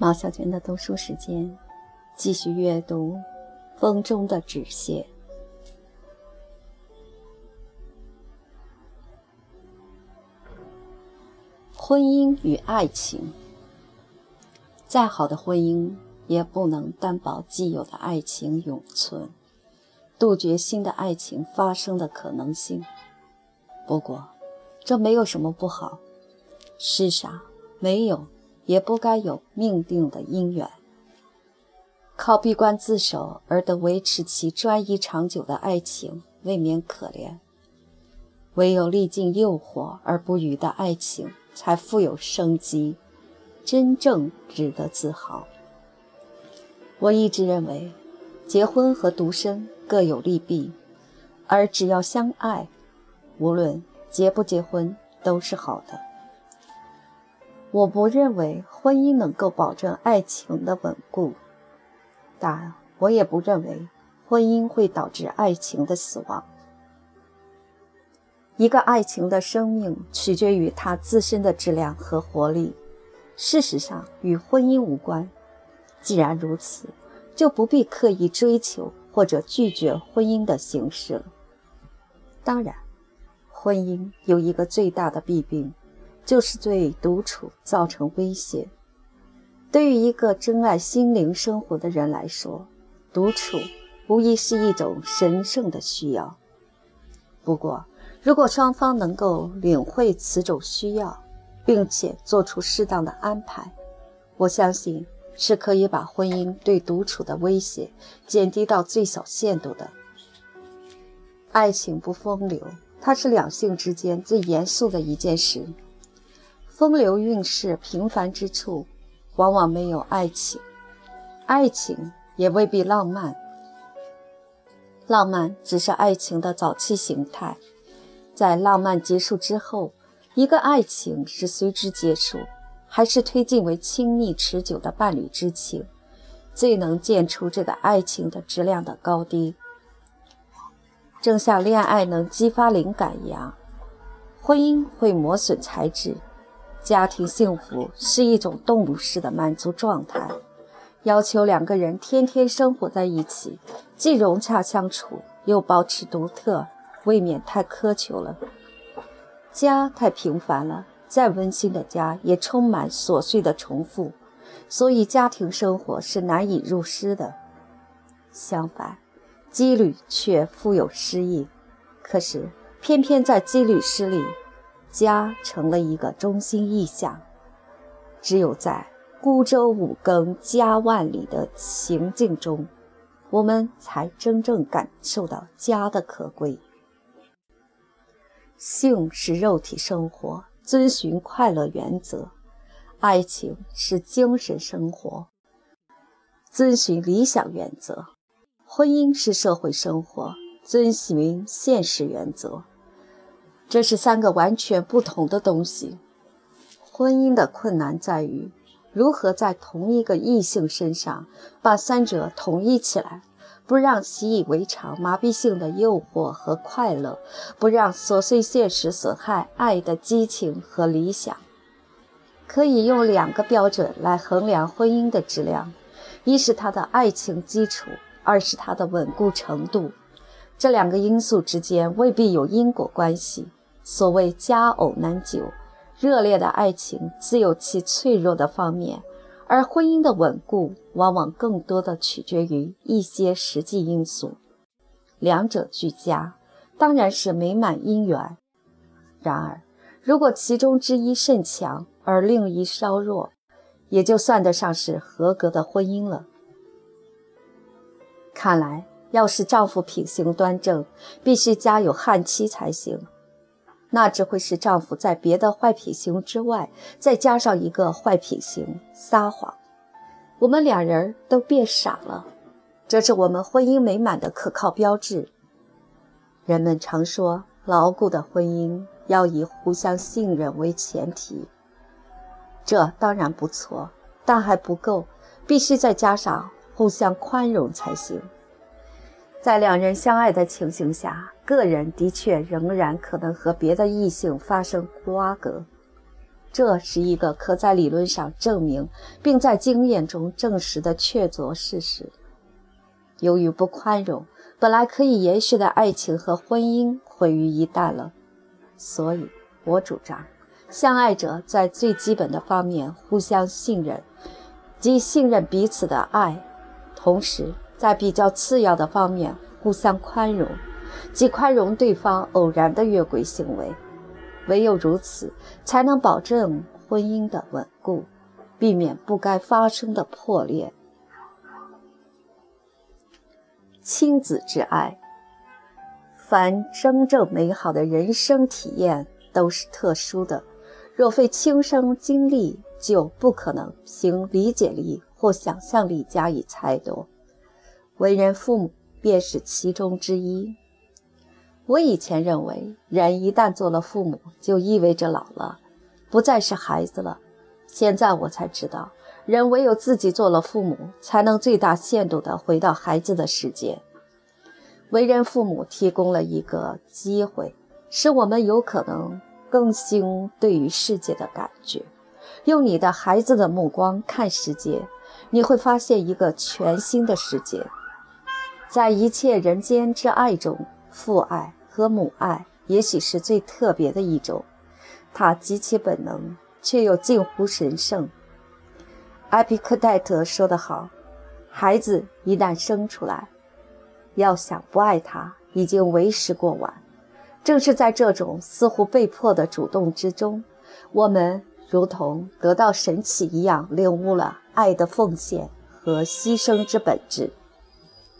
毛小娟的读书时间，继续阅读《风中的纸屑》。婚姻与爱情，再好的婚姻也不能担保既有的爱情永存，杜绝新的爱情发生的可能性。不过，这没有什么不好。世上没有，也不该有命定的姻缘。靠闭关自守而得维持其专一长久的爱情，未免可怜。唯有历尽诱惑而不渝的爱情。才富有生机，真正值得自豪。我一直认为，结婚和独身各有利弊，而只要相爱，无论结不结婚都是好的。我不认为婚姻能够保证爱情的稳固，但我也不认为婚姻会导致爱情的死亡。一个爱情的生命取决于它自身的质量和活力，事实上与婚姻无关。既然如此，就不必刻意追求或者拒绝婚姻的形式了。当然，婚姻有一个最大的弊病，就是对独处造成威胁。对于一个珍爱心灵生活的人来说，独处无疑是一种神圣的需要。不过，如果双方能够领会此种需要，并且做出适当的安排，我相信是可以把婚姻对独处的威胁减低到最小限度的。爱情不风流，它是两性之间最严肃的一件事。风流韵事平凡之处，往往没有爱情，爱情也未必浪漫。浪漫只是爱情的早期形态。在浪漫结束之后，一个爱情是随之结束，还是推进为亲密持久的伴侣之情，最能见出这个爱情的质量的高低。正像恋爱能激发灵感一样，婚姻会磨损才智。家庭幸福是一种动物式的满足状态，要求两个人天天生活在一起，既融洽相处，又保持独特。未免太苛求了，家太平凡了，再温馨的家也充满琐碎的重复，所以家庭生活是难以入诗的。相反，羁旅却富有诗意。可是，偏偏在羁旅诗里，家成了一个中心意象。只有在孤舟五更家万里的情境中，我们才真正感受到家的可贵。性是肉体生活，遵循快乐原则；爱情是精神生活，遵循理想原则；婚姻是社会生活，遵循现实原则。这是三个完全不同的东西。婚姻的困难在于，如何在同一个异性身上把三者统一起来。不让习以为常、麻痹性的诱惑和快乐，不让琐碎现实损害爱的激情和理想。可以用两个标准来衡量婚姻的质量：一是它的爱情基础，二是它的稳固程度。这两个因素之间未必有因果关系。所谓佳偶难久，热烈的爱情自有其脆弱的方面。而婚姻的稳固，往往更多的取决于一些实际因素。两者俱佳，当然是美满姻缘。然而，如果其中之一甚强，而另一稍弱，也就算得上是合格的婚姻了。看来，要是丈夫品行端正，必须家有悍妻才行。那只会使丈夫在别的坏品行之外，再加上一个坏品行——撒谎。我们两人都变傻了，这是我们婚姻美满的可靠标志。人们常说，牢固的婚姻要以互相信任为前提，这当然不错，但还不够，必须再加上互相宽容才行。在两人相爱的情形下，个人的确仍然可能和别的异性发生瓜葛，这是一个可在理论上证明，并在经验中证实的确凿事实。由于不宽容，本来可以延续的爱情和婚姻毁于一旦了。所以，我主张，相爱者在最基本的方面互相信任，即信任彼此的爱；同时，在比较次要的方面互相宽容，即宽容对方偶然的越轨行为。唯有如此，才能保证婚姻的稳固，避免不该发生的破裂。亲子之爱，凡真正美好的人生体验都是特殊的，若非亲身经历，就不可能凭理解力或想象力加以猜度。为人父母便是其中之一。我以前认为，人一旦做了父母，就意味着老了，不再是孩子了。现在我才知道，人唯有自己做了父母，才能最大限度地回到孩子的世界。为人父母提供了一个机会，使我们有可能更新对于世界的感觉。用你的孩子的目光看世界，你会发现一个全新的世界。在一切人间之爱中，父爱。和母爱也许是最特别的一种，它极其本能，却又近乎神圣。埃皮克泰特说得好：“孩子一旦生出来，要想不爱他，已经为时过晚。”正是在这种似乎被迫的主动之中，我们如同得到神启一样，领悟了爱的奉献和牺牲之本质。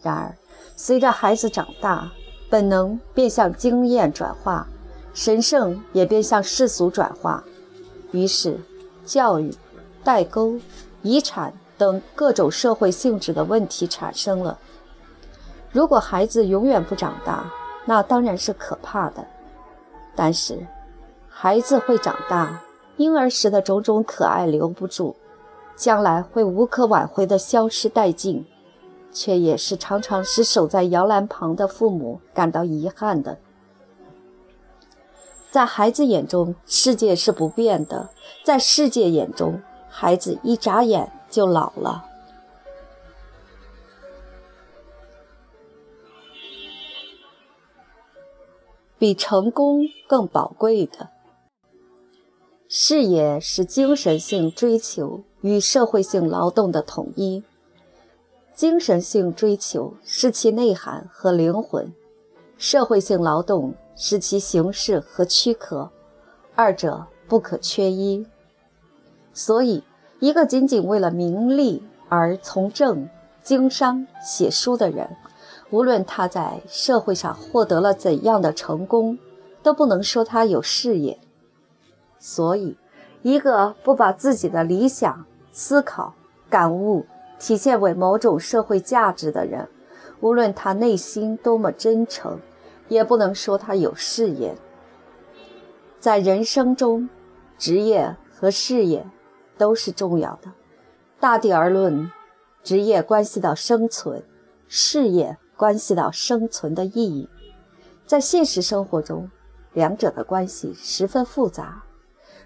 然而，随着孩子长大，本能便向经验转化，神圣也便向世俗转化，于是，教育、代沟、遗产等各种社会性质的问题产生了。如果孩子永远不长大，那当然是可怕的。但是，孩子会长大，婴儿时的种种可爱留不住，将来会无可挽回的消失殆尽。却也是常常使守在摇篮旁的父母感到遗憾的。在孩子眼中，世界是不变的；在世界眼中，孩子一眨眼就老了。比成功更宝贵的事业是精神性追求与社会性劳动的统一。精神性追求是其内涵和灵魂，社会性劳动是其形式和躯壳，二者不可缺一。所以，一个仅仅为了名利而从政、经商、写书的人，无论他在社会上获得了怎样的成功，都不能说他有事业。所以，一个不把自己的理想、思考、感悟，体现为某种社会价值的人，无论他内心多么真诚，也不能说他有事业。在人生中，职业和事业都是重要的。大体而论，职业关系到生存，事业关系到生存的意义。在现实生活中，两者的关系十分复杂，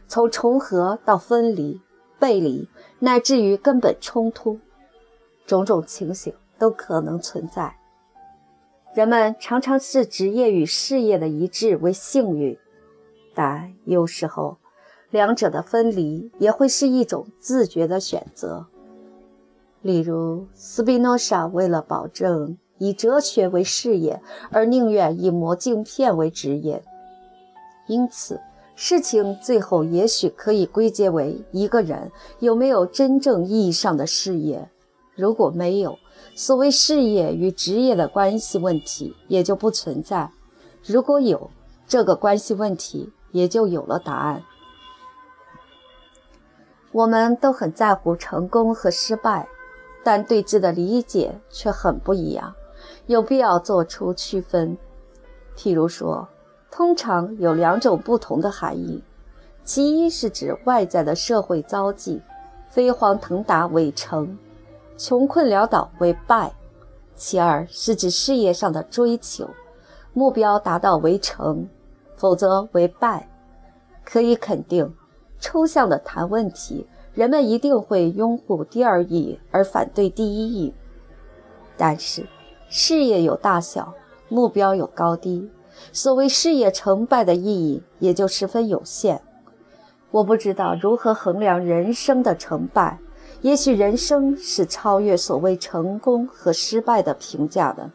从重合到分离、背离，乃至于根本冲突。种种情形都可能存在。人们常常视职业与事业的一致为幸运，但有时候两者的分离也会是一种自觉的选择。例如，斯宾诺莎为了保证以哲学为事业，而宁愿以磨镜片为职业。因此，事情最后也许可以归结为一个人有没有真正意义上的事业。如果没有所谓事业与职业的关系问题，也就不存在；如果有这个关系问题，也就有了答案。我们都很在乎成功和失败，但对之的理解却很不一样，有必要做出区分。譬如说，通常有两种不同的含义：其一是指外在的社会遭际，飞黄腾达为成。穷困潦倒为败，其二是指事业上的追求，目标达到为成，否则为败。可以肯定，抽象的谈问题，人们一定会拥护第二义而反对第一义。但是，事业有大小，目标有高低，所谓事业成败的意义也就十分有限。我不知道如何衡量人生的成败，也许人生是超越所谓成功和失败的评价的。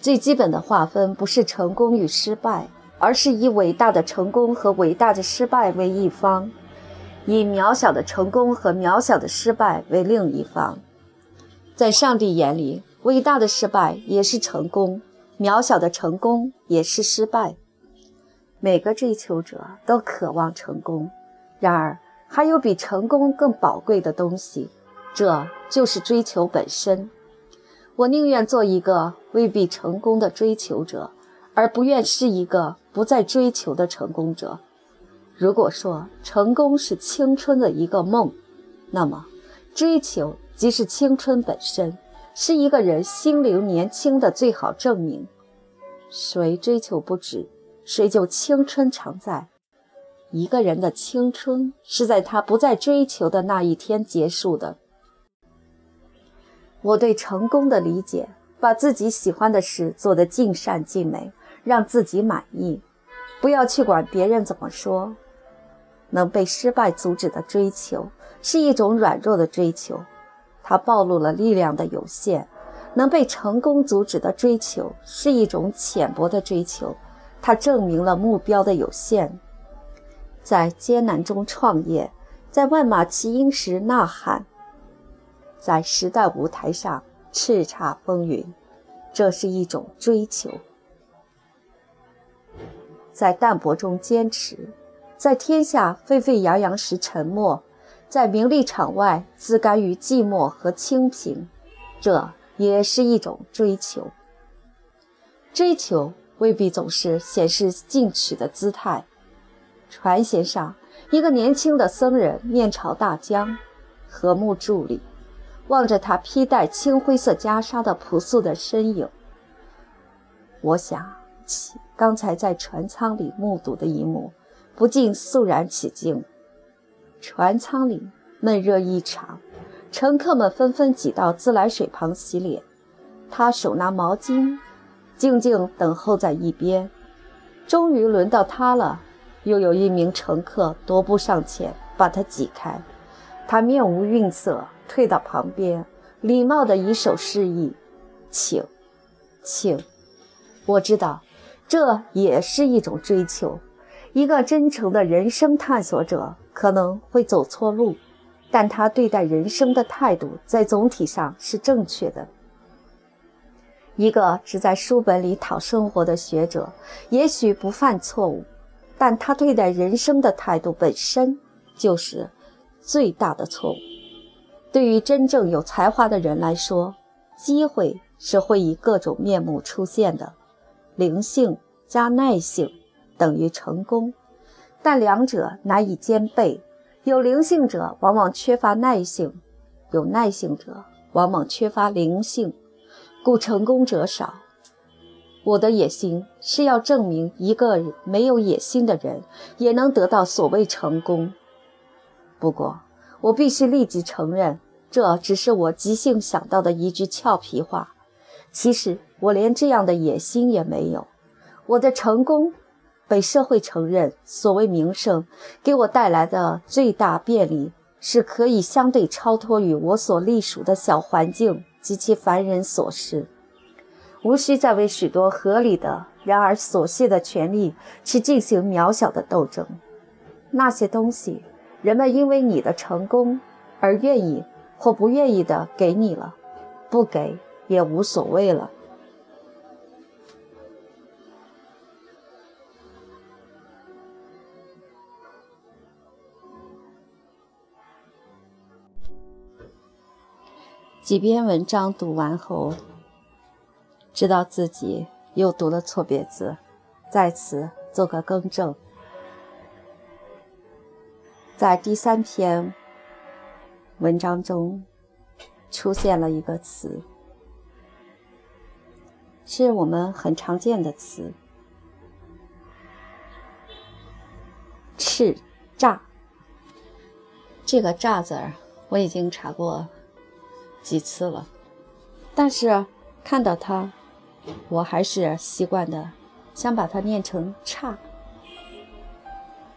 最基本的划分不是成功与失败。而是以伟大的成功和伟大的失败为一方，以渺小的成功和渺小的失败为另一方。在上帝眼里，伟大的失败也是成功，渺小的成功也是失败。每个追求者都渴望成功，然而还有比成功更宝贵的东西，这就是追求本身。我宁愿做一个未必成功的追求者。而不愿是一个不再追求的成功者。如果说成功是青春的一个梦，那么追求即是青春本身，是一个人心灵年轻的最好证明。谁追求不止，谁就青春常在。一个人的青春是在他不再追求的那一天结束的。我对成功的理解，把自己喜欢的事做得尽善尽美。让自己满意，不要去管别人怎么说。能被失败阻止的追求是一种软弱的追求，它暴露了力量的有限；能被成功阻止的追求是一种浅薄的追求，它证明了目标的有限。在艰难中创业，在万马齐喑时呐喊，在时代舞台上叱咤风云，这是一种追求。在淡泊中坚持，在天下沸沸扬扬时沉默，在名利场外自甘于寂寞和清贫，这也是一种追求。追求未必总是显示进取的姿态。船舷上，一个年轻的僧人面朝大江，和睦伫立，望着他披戴青灰色袈裟的朴素的身影。我想。起刚才在船舱里目睹的一幕，不禁肃然起敬。船舱里闷热异常，乘客们纷纷挤到自来水旁洗脸。他手拿毛巾，静静等候在一边。终于轮到他了，又有一名乘客踱步上前，把他挤开。他面无愠色，退到旁边，礼貌地以手示意：“请，请。”我知道。这也是一种追求。一个真诚的人生探索者可能会走错路，但他对待人生的态度在总体上是正确的。一个只在书本里讨生活的学者，也许不犯错误，但他对待人生的态度本身就是最大的错误。对于真正有才华的人来说，机会是会以各种面目出现的。灵性加耐性等于成功，但两者难以兼备。有灵性者往往缺乏耐性，有耐性者往往缺乏灵性，故成功者少。我的野心是要证明一个没有野心的人也能得到所谓成功。不过，我必须立即承认，这只是我即兴想到的一句俏皮话。其实。我连这样的野心也没有。我的成功被社会承认，所谓名声给我带来的最大便利，是可以相对超脱于我所隶属的小环境及其凡人琐事，无需再为许多合理的然而琐屑的权利去进行渺小的斗争。那些东西，人们因为你的成功而愿意或不愿意的给你了，不给也无所谓了。几篇文章读完后，知道自己又读了错别字，在此做个更正。在第三篇文章中出现了一个词，是我们很常见的词“叱咤”，这个“乍”字儿，我已经查过几次了，但是看到它，我还是习惯的想把它念成“差”。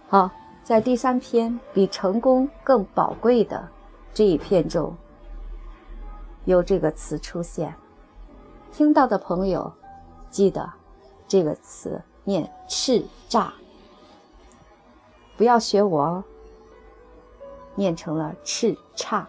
好，在第三篇比成功更宝贵的这一篇中，有这个词出现。听到的朋友，记得这个词念“叱咤”，不要学我哦，念成了“叱咤”。